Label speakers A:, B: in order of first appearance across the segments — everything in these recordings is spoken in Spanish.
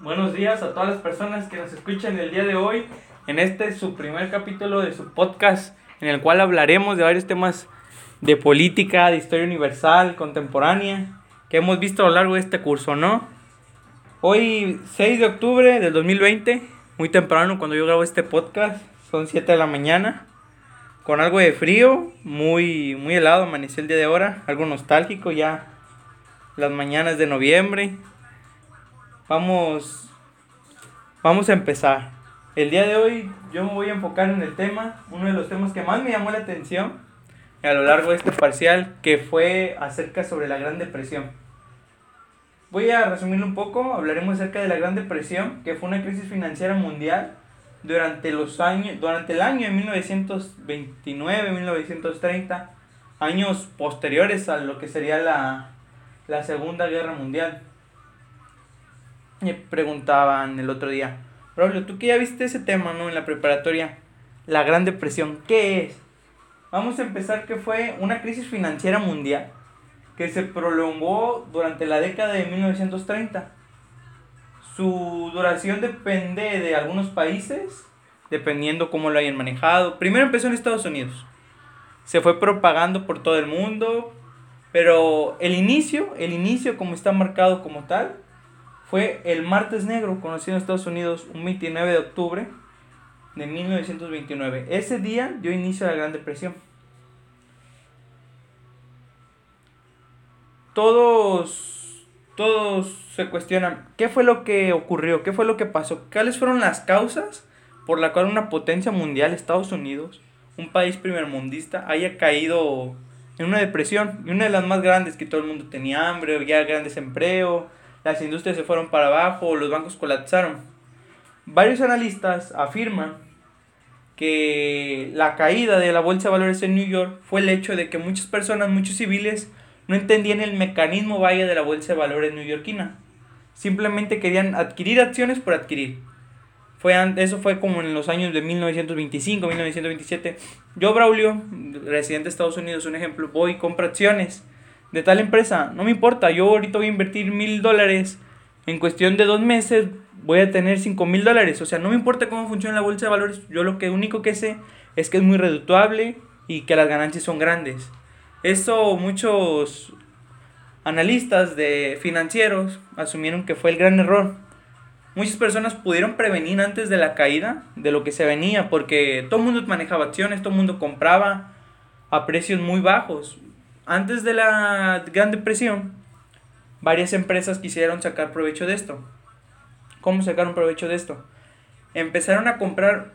A: buenos días a todas las personas que nos escuchan el día de hoy en este su primer capítulo de su podcast en el cual hablaremos de varios temas de política, de historia universal, contemporánea, que hemos visto a lo largo de este curso, ¿no? Hoy 6 de octubre del 2020, muy temprano cuando yo grabo este podcast, son 7 de la mañana, con algo de frío, muy, muy helado, amaneció el día de ahora, algo nostálgico ya, las mañanas de noviembre, Vamos, vamos a empezar. El día de hoy yo me voy a enfocar en el tema, uno de los temas que más me llamó la atención a lo largo de este parcial, que fue acerca sobre la Gran Depresión. Voy a resumirlo un poco, hablaremos acerca de la Gran Depresión, que fue una crisis financiera mundial durante los años durante el año de 1929-1930, años posteriores a lo que sería la, la Segunda Guerra Mundial me preguntaban el otro día, Braulio, tú que ya viste ese tema, ¿no? En la preparatoria, la Gran Depresión, ¿qué es? Vamos a empezar que fue una crisis financiera mundial que se prolongó durante la década de 1930. Su duración depende de algunos países, dependiendo cómo lo hayan manejado. Primero empezó en Estados Unidos. Se fue propagando por todo el mundo, pero el inicio, el inicio como está marcado como tal, fue el Martes Negro, conocido en Estados Unidos un 29 de octubre de 1929. Ese día dio inicio a la Gran Depresión. Todos, todos se cuestionan qué fue lo que ocurrió, qué fue lo que pasó, cuáles fueron las causas por la cual una potencia mundial, Estados Unidos, un país primermundista, haya caído en una depresión y una de las más grandes que todo el mundo tenía hambre, había gran desempleo, las industrias se fueron para abajo, los bancos colapsaron. Varios analistas afirman que la caída de la bolsa de valores en New York fue el hecho de que muchas personas, muchos civiles, no entendían el mecanismo vaya de la bolsa de valores newyorkina. Simplemente querían adquirir acciones por adquirir. Fue, eso fue como en los años de 1925, 1927. Yo, Braulio, residente de Estados Unidos, un ejemplo, voy y compro acciones de tal empresa. No me importa, yo ahorita voy a invertir mil dólares. En cuestión de dos meses voy a tener cinco mil dólares. O sea, no me importa cómo funciona la bolsa de valores. Yo lo que único que sé es que es muy redituable y que las ganancias son grandes. Eso muchos analistas de financieros asumieron que fue el gran error. Muchas personas pudieron prevenir antes de la caída de lo que se venía porque todo el mundo manejaba acciones, todo el mundo compraba a precios muy bajos antes de la Gran Depresión, varias empresas quisieron sacar provecho de esto. ¿Cómo sacaron provecho de esto? Empezaron a comprar,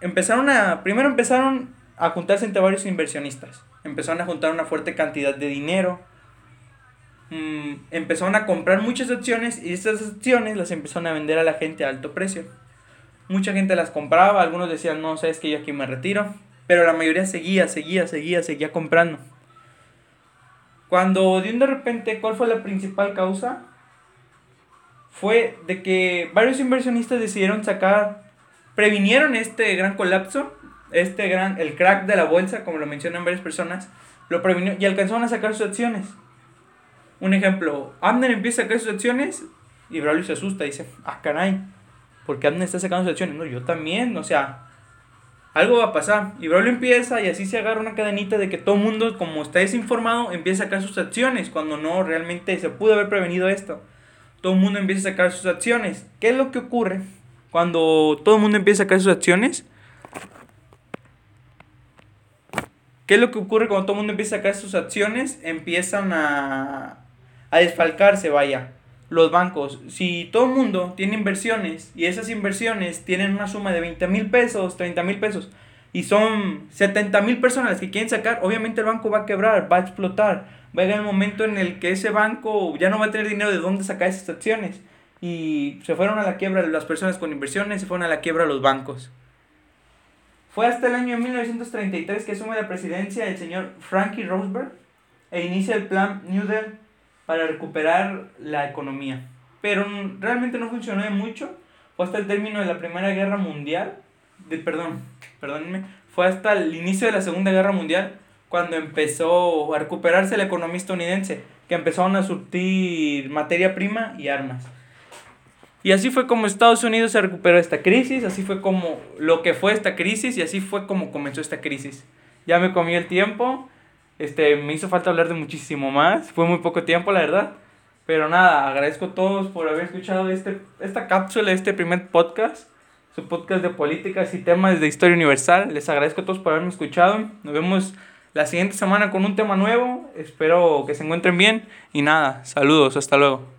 A: empezaron a, primero empezaron a juntarse entre varios inversionistas. Empezaron a juntar una fuerte cantidad de dinero. Mm, empezaron a comprar muchas acciones y estas acciones las empezaron a vender a la gente a alto precio. Mucha gente las compraba, algunos decían, no, sabes que yo aquí me retiro. Pero la mayoría seguía, seguía, seguía, seguía comprando. Cuando de de repente, ¿cuál fue la principal causa? Fue de que varios inversionistas decidieron sacar, previnieron este gran colapso, este gran, el crack de la bolsa, como lo mencionan varias personas, lo previnió y alcanzaron a sacar sus acciones. Un ejemplo, Abner empieza a sacar sus acciones y Braulio se asusta y dice, ah, caray, ¿por qué Abner está sacando sus acciones? No, yo también, o sea, algo va a pasar. Y Braulio empieza y así se agarra una cadenita de que todo el mundo, como está desinformado, empieza a sacar sus acciones, cuando no realmente se pudo haber prevenido esto. Todo el mundo empieza a sacar sus acciones. ¿Qué es lo que ocurre cuando todo el mundo empieza a sacar sus acciones? ¿Qué es lo que ocurre cuando todo el mundo empieza a sacar sus acciones? Empiezan a, a desfalcarse, vaya los bancos, si todo el mundo tiene inversiones y esas inversiones tienen una suma de 20 mil pesos, 30 mil pesos, y son 70 mil personas las que quieren sacar, obviamente el banco va a quebrar, va a explotar, va a llegar el momento en el que ese banco ya no va a tener dinero de dónde sacar esas acciones. Y se fueron a la quiebra las personas con inversiones, se fueron a la quiebra los bancos. Fue hasta el año 1933 que asume la presidencia el señor Frankie Roosevelt e inicia el plan New Deal para recuperar la economía. Pero realmente no funcionó de mucho. Fue hasta el término de la Primera Guerra Mundial. De, perdón, perdónenme. Fue hasta el inicio de la Segunda Guerra Mundial cuando empezó a recuperarse la economía estadounidense. Que empezaron a surtir materia prima y armas. Y así fue como Estados Unidos se recuperó esta crisis, así fue como lo que fue esta crisis y así fue como comenzó esta crisis. Ya me comí el tiempo, este, me hizo falta hablar de muchísimo más, fue muy poco tiempo la verdad. Pero nada, agradezco a todos por haber escuchado este, esta cápsula, este primer podcast, su podcast de políticas y temas de historia universal. Les agradezco a todos por haberme escuchado. Nos vemos la siguiente semana con un tema nuevo. Espero que se encuentren bien y nada, saludos, hasta luego.